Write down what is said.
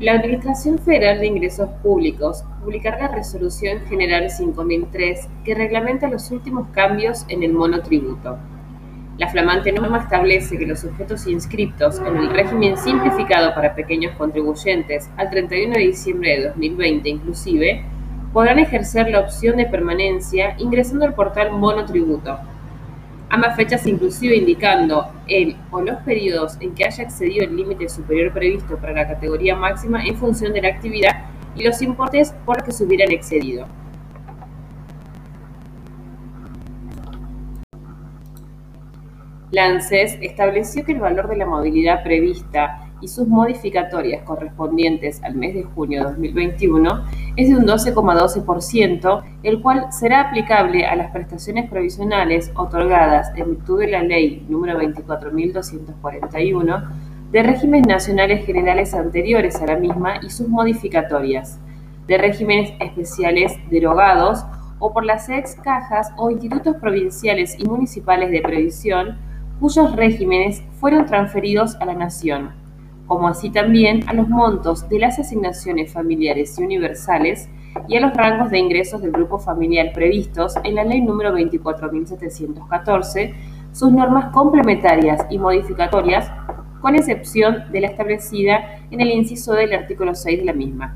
La Administración Federal de Ingresos Públicos publicará la Resolución General 5003 que reglamenta los últimos cambios en el monotributo. La flamante norma establece que los sujetos inscriptos en el régimen simplificado para pequeños contribuyentes al 31 de diciembre de 2020 inclusive, podrán ejercer la opción de permanencia ingresando al portal Monotributo. Ambas fechas inclusive indicando el o los periodos en que haya excedido el límite superior previsto para la categoría máxima en función de la actividad y los importes por los que se hubieran excedido. La ANSES estableció que el valor de la movilidad prevista y sus modificatorias correspondientes al mes de junio de 2021 es de un 12,12%, el cual será aplicable a las prestaciones provisionales otorgadas en virtud de la Ley número 24.241 de regímenes nacionales generales anteriores a la misma y sus modificatorias, de regímenes especiales derogados o por las ex cajas o institutos provinciales y municipales de previsión cuyos regímenes fueron transferidos a la Nación como así también a los montos de las asignaciones familiares y universales y a los rangos de ingresos del grupo familiar previstos en la Ley número 24.714, sus normas complementarias y modificatorias, con excepción de la establecida en el inciso del artículo 6 de la misma.